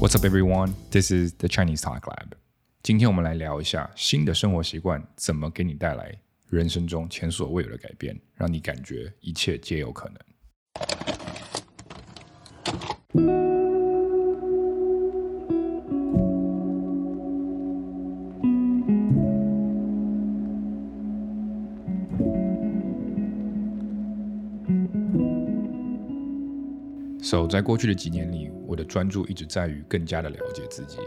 What's up, everyone? This is the Chinese Talk Lab. 今天我们来聊一下新的生活习惯怎么给你带来人生中前所未有的改变，让你感觉一切皆有可能。So，在过去的几年里，我的专注一直在于更加的了解自己。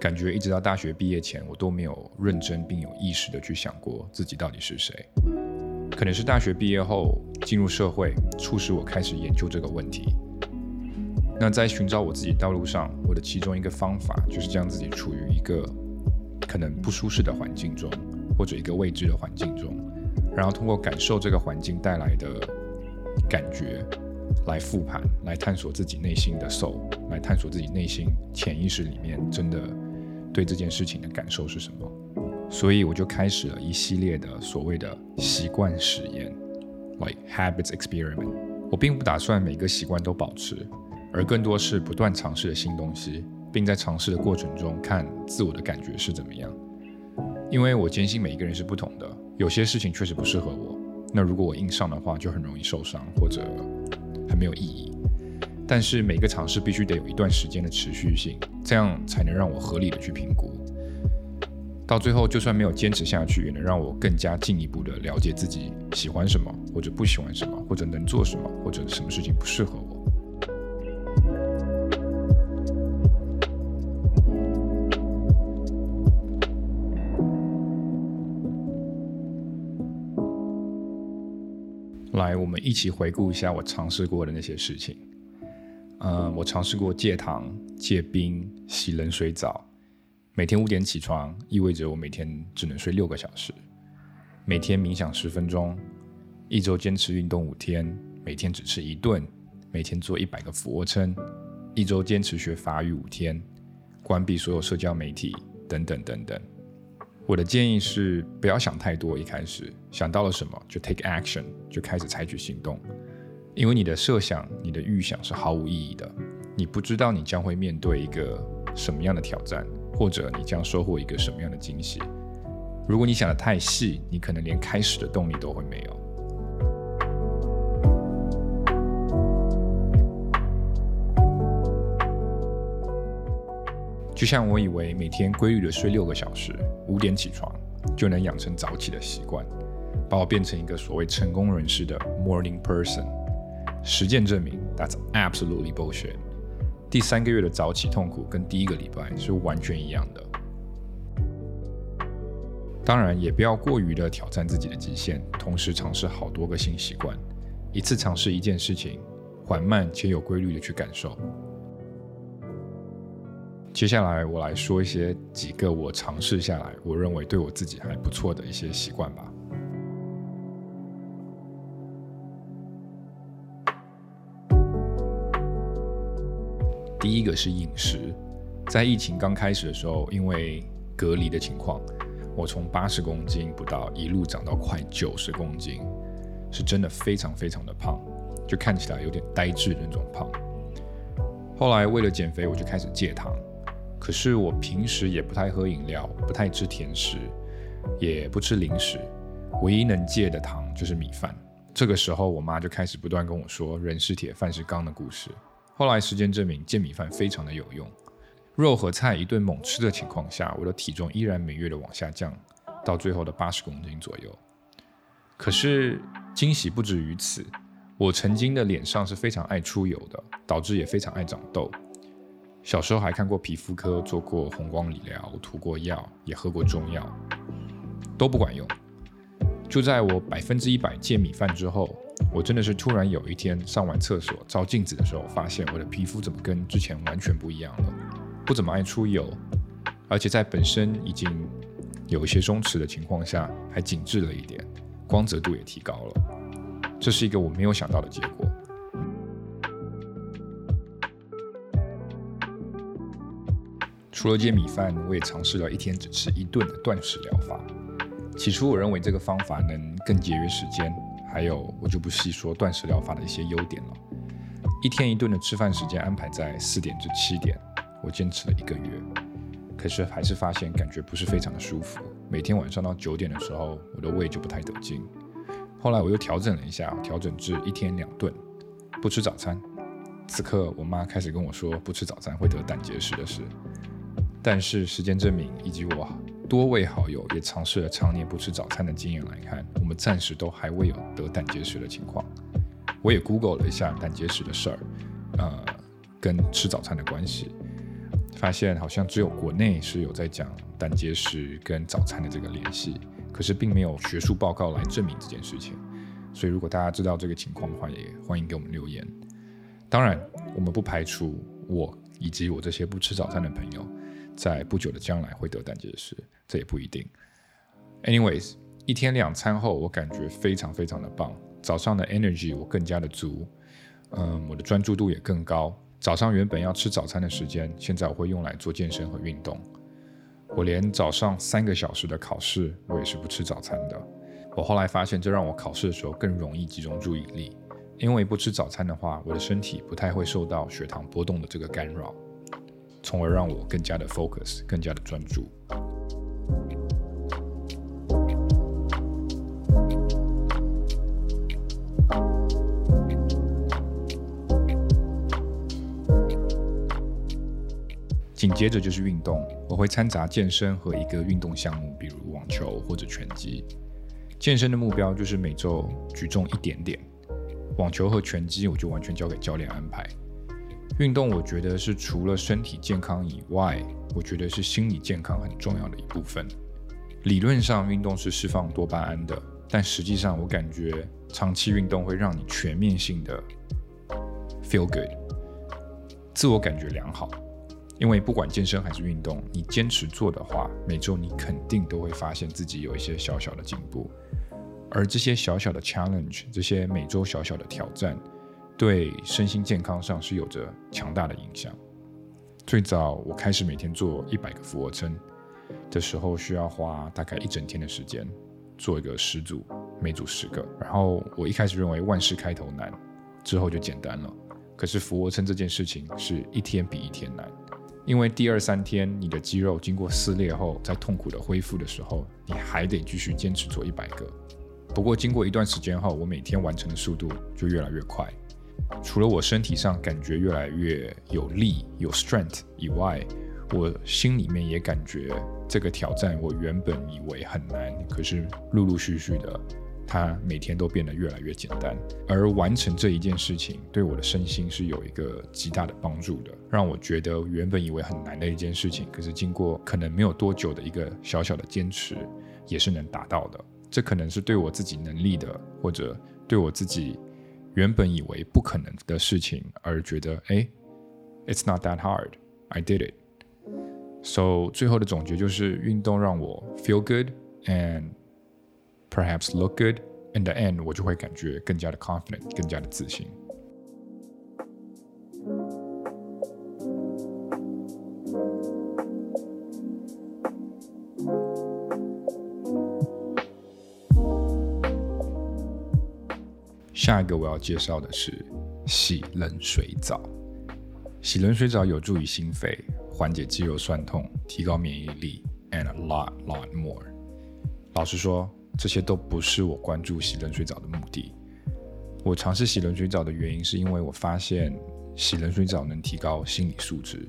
感觉一直到大学毕业前，我都没有认真并有意识的去想过自己到底是谁。可能是大学毕业后进入社会，促使我开始研究这个问题。那在寻找我自己道路上，我的其中一个方法就是将自己处于一个可能不舒适的环境中，或者一个未知的环境中，然后通过感受这个环境带来的感觉。来复盘，来探索自己内心的 soul，来探索自己内心潜意识里面真的对这件事情的感受是什么。所以我就开始了一系列的所谓的习惯实验，like habits experiment。我并不打算每个习惯都保持，而更多是不断尝试的新东西，并在尝试的过程中看自我的感觉是怎么样。因为我坚信每一个人是不同的，有些事情确实不适合我。那如果我硬上的话，就很容易受伤，或者。很没有意义，但是每个尝试必须得有一段时间的持续性，这样才能让我合理的去评估。到最后，就算没有坚持下去，也能让我更加进一步的了解自己喜欢什么，或者不喜欢什么，或者能做什么，或者什么事情不适合我。来，我们一起回顾一下我尝试过的那些事情。嗯，我尝试过戒糖、戒冰、洗冷水澡，每天五点起床，意味着我每天只能睡六个小时。每天冥想十分钟，一周坚持运动五天，每天只吃一顿，每天做一百个俯卧撑，一周坚持学法语五天，关闭所有社交媒体，等等等等。我的建议是，不要想太多。一开始想到了什么，就 take action，就开始采取行动。因为你的设想、你的预想是毫无意义的。你不知道你将会面对一个什么样的挑战，或者你将收获一个什么样的惊喜。如果你想的太细，你可能连开始的动力都会没有。就像我以为每天规律的睡六个小时，五点起床就能养成早起的习惯，把我变成一个所谓成功人士的 morning person。实践证明，that's absolutely bullshit。第三个月的早起痛苦跟第一个礼拜是完全一样的。当然，也不要过于的挑战自己的极限，同时尝试好多个新习惯，一次尝试一件事情，缓慢且有规律的去感受。接下来我来说一些几个我尝试下来，我认为对我自己还不错的一些习惯吧。第一个是饮食，在疫情刚开始的时候，因为隔离的情况，我从八十公斤不到一路长到快九十公斤，是真的非常非常的胖，就看起来有点呆滞的那种胖。后来为了减肥，我就开始戒糖。可是我平时也不太喝饮料，不太吃甜食，也不吃零食，唯一能戒的糖就是米饭。这个时候，我妈就开始不断跟我说“人是铁，饭是钢”的故事。后来时间证明，戒米饭非常的有用。肉和菜一顿猛吃的情况下，我的体重依然每月的往下降，到最后的八十公斤左右。可是惊喜不止于此，我曾经的脸上是非常爱出油的，导致也非常爱长痘。小时候还看过皮肤科，做过红光理疗，涂过药，也喝过中药，都不管用。就在我百分之一百戒米饭之后，我真的是突然有一天上完厕所照镜子的时候，发现我的皮肤怎么跟之前完全不一样了，不怎么爱出油，而且在本身已经有一些松弛的情况下，还紧致了一点，光泽度也提高了。这是一个我没有想到的结果。除了戒米饭，我也尝试了一天只吃一顿的断食疗法。起初我认为这个方法能更节约时间，还有我就不细说断食疗法的一些优点了。一天一顿的吃饭时间安排在四点至七点，我坚持了一个月，可是还是发现感觉不是非常的舒服。每天晚上到九点的时候，我的胃就不太得劲。后来我又调整了一下，调整至一天两顿，不吃早餐。此刻我妈开始跟我说不吃早餐会得胆结石的事。但是时间证明，以及我多位好友也尝试了常年不吃早餐的经验来看，我们暂时都还未有得胆结石的情况。我也 Google 了一下胆结石的事儿，呃，跟吃早餐的关系，发现好像只有国内是有在讲胆结石跟早餐的这个联系，可是并没有学术报告来证明这件事情。所以如果大家知道这个情况的话，也欢迎给我们留言。当然，我们不排除我以及我这些不吃早餐的朋友，在不久的将来会得胆结石，这也不一定。Anyways，一天两餐后，我感觉非常非常的棒。早上的 energy 我更加的足，嗯，我的专注度也更高。早上原本要吃早餐的时间，现在我会用来做健身和运动。我连早上三个小时的考试，我也是不吃早餐的。我后来发现，这让我考试的时候更容易集中注意力，因为不吃早餐的话，我的身体不太会受到血糖波动的这个干扰，从而让我更加的 focus，更加的专注。紧接着就是运动，我会掺杂健身和一个运动项目，比如网球或者拳击。健身的目标就是每周举重一点点，网球和拳击我就完全交给教练安排。运动我觉得是除了身体健康以外，我觉得是心理健康很重要的一部分。理论上运动是释放多巴胺的，但实际上我感觉长期运动会让你全面性的 feel good，自我感觉良好。因为不管健身还是运动，你坚持做的话，每周你肯定都会发现自己有一些小小的进步。而这些小小的 challenge，这些每周小小的挑战，对身心健康上是有着强大的影响。最早我开始每天做一百个俯卧撑的时候，需要花大概一整天的时间做一个十组，每组十个。然后我一开始认为万事开头难，之后就简单了。可是俯卧撑这件事情是一天比一天难。因为第二三天你的肌肉经过撕裂后，在痛苦的恢复的时候，你还得继续坚持做一百个。不过经过一段时间后，我每天完成的速度就越来越快。除了我身体上感觉越来越有力、有 strength 以外，我心里面也感觉这个挑战我原本以为很难，可是陆陆续续的。它每天都变得越来越简单，而完成这一件事情对我的身心是有一个极大的帮助的，让我觉得原本以为很难的一件事情，可是经过可能没有多久的一个小小的坚持，也是能达到的。这可能是对我自己能力的，或者对我自己原本以为不可能的事情而觉得，哎，It's not that hard, I did it. So 最后的总结就是，运动让我 feel good and Perhaps look good in the end，我就会感觉更加的 confident，更加的自信。下一个我要介绍的是洗冷水澡。洗冷水澡有助于心肺，缓解肌肉酸痛，提高免疫力，and a lot lot more。老实说。这些都不是我关注洗冷水澡的目的。我尝试洗冷水澡的原因，是因为我发现洗冷水澡能提高心理素质。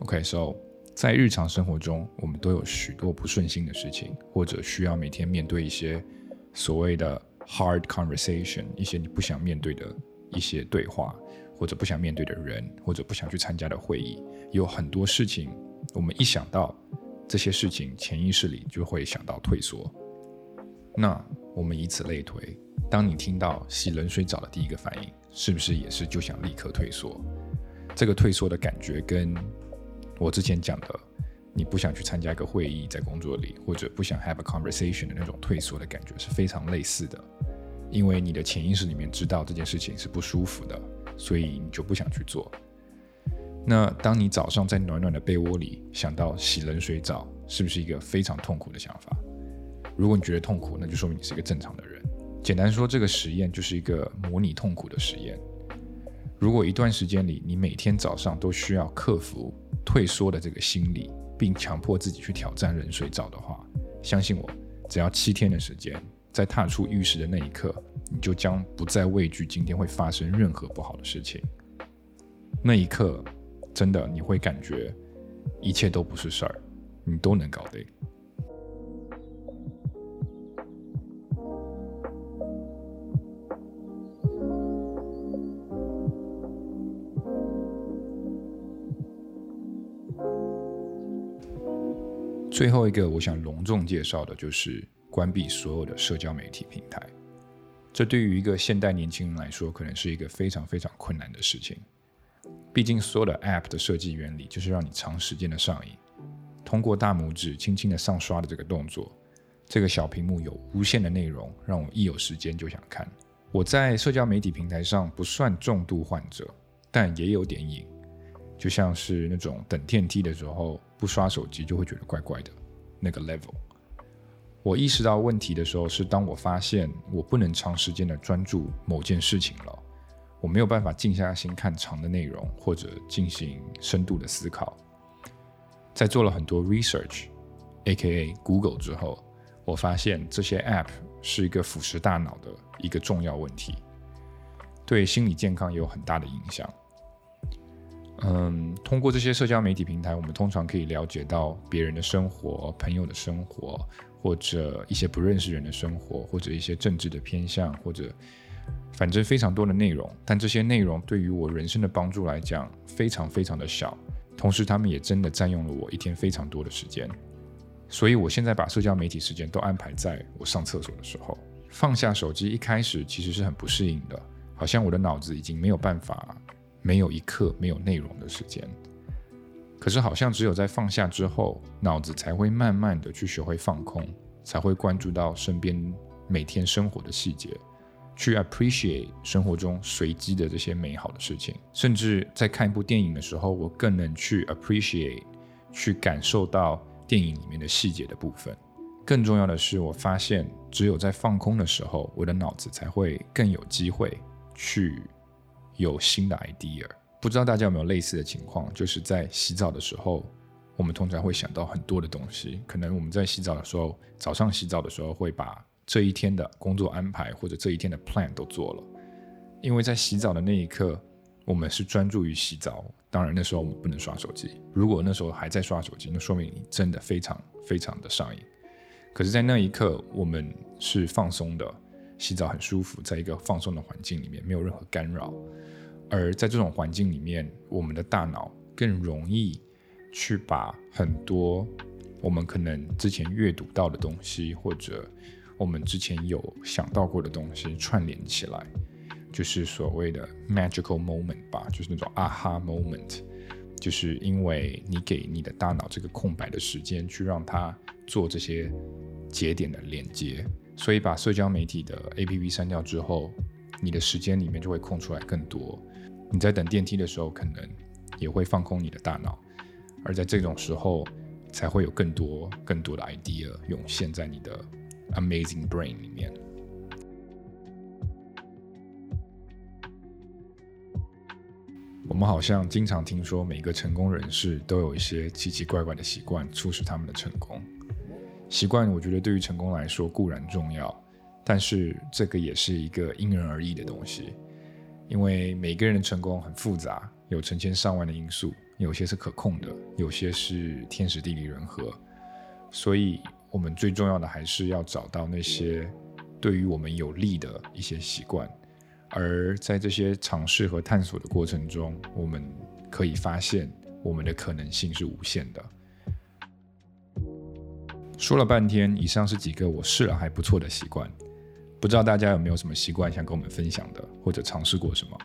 OK，so 在日常生活中，我们都有许多不顺心的事情，或者需要每天面对一些所谓的 hard conversation，一些你不想面对的一些对话，或者不想面对的人，或者不想去参加的会议。有很多事情，我们一想到这些事情，潜意识里就会想到退缩。那我们以此类推，当你听到洗冷水澡的第一个反应，是不是也是就想立刻退缩？这个退缩的感觉，跟我之前讲的，你不想去参加一个会议，在工作里，或者不想 have a conversation 的那种退缩的感觉是非常类似的。因为你的潜意识里面知道这件事情是不舒服的，所以你就不想去做。那当你早上在暖暖的被窝里想到洗冷水澡，是不是一个非常痛苦的想法？如果你觉得痛苦，那就说明你是一个正常的人。简单说，这个实验就是一个模拟痛苦的实验。如果一段时间里，你每天早上都需要克服退缩的这个心理，并强迫自己去挑战冷水澡的话，相信我，只要七天的时间，在踏出浴室的那一刻，你就将不再畏惧今天会发生任何不好的事情。那一刻，真的你会感觉一切都不是事儿，你都能搞定。最后一个，我想隆重介绍的就是关闭所有的社交媒体平台。这对于一个现代年轻人来说，可能是一个非常非常困难的事情。毕竟，所有的 App 的设计原理就是让你长时间的上瘾。通过大拇指轻轻的上刷的这个动作，这个小屏幕有无限的内容，让我一有时间就想看。我在社交媒体平台上不算重度患者，但也有点瘾。就像是那种等电梯的时候不刷手机就会觉得怪怪的那个 level。我意识到问题的时候是当我发现我不能长时间的专注某件事情了，我没有办法静下心看长的内容或者进行深度的思考。在做了很多 research，A.K.A. Google 之后，我发现这些 app 是一个腐蚀大脑的一个重要问题，对心理健康也有很大的影响。嗯，通过这些社交媒体平台，我们通常可以了解到别人的生活、朋友的生活，或者一些不认识人的生活，或者一些政治的偏向，或者反正非常多的内容。但这些内容对于我人生的帮助来讲，非常非常的小。同时，他们也真的占用了我一天非常多的时间。所以我现在把社交媒体时间都安排在我上厕所的时候，放下手机。一开始其实是很不适应的，好像我的脑子已经没有办法。没有一刻没有内容的时间，可是好像只有在放下之后，脑子才会慢慢的去学会放空，才会关注到身边每天生活的细节，去 appreciate 生活中随机的这些美好的事情。甚至在看一部电影的时候，我更能去 appreciate，去感受到电影里面的细节的部分。更重要的是，我发现只有在放空的时候，我的脑子才会更有机会去。有新的 idea，不知道大家有没有类似的情况？就是在洗澡的时候，我们通常会想到很多的东西。可能我们在洗澡的时候，早上洗澡的时候会把这一天的工作安排或者这一天的 plan 都做了。因为在洗澡的那一刻，我们是专注于洗澡。当然那时候我们不能刷手机。如果那时候还在刷手机，那说明你真的非常非常的上瘾。可是，在那一刻，我们是放松的，洗澡很舒服，在一个放松的环境里面，没有任何干扰。而在这种环境里面，我们的大脑更容易去把很多我们可能之前阅读到的东西，或者我们之前有想到过的东西串联起来，就是所谓的 magical moment 吧，就是那种 aha moment，就是因为你给你的大脑这个空白的时间，去让它做这些节点的连接，所以把社交媒体的 APP 删掉之后，你的时间里面就会空出来更多。你在等电梯的时候，可能也会放空你的大脑，而在这种时候，才会有更多更多的 idea 涌现在你的 amazing brain 里面。我们好像经常听说，每个成功人士都有一些奇奇怪怪的习惯，促使他们的成功。习惯，我觉得对于成功来说固然重要，但是这个也是一个因人而异的东西。因为每个人的成功很复杂，有成千上万的因素，有些是可控的，有些是天时地利人和，所以我们最重要的还是要找到那些对于我们有利的一些习惯，而在这些尝试和探索的过程中，我们可以发现我们的可能性是无限的。说了半天，以上是几个我试了还不错的习惯。不知道大家有没有什么习惯想跟我们分享的，或者尝试过什么？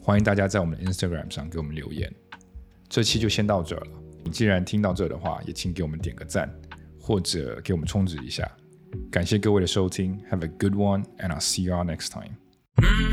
欢迎大家在我们的 Instagram 上给我们留言。这期就先到这了。你既然听到这的话，也请给我们点个赞，或者给我们充值一下。感谢各位的收听，Have a good one, and I'll see you next time.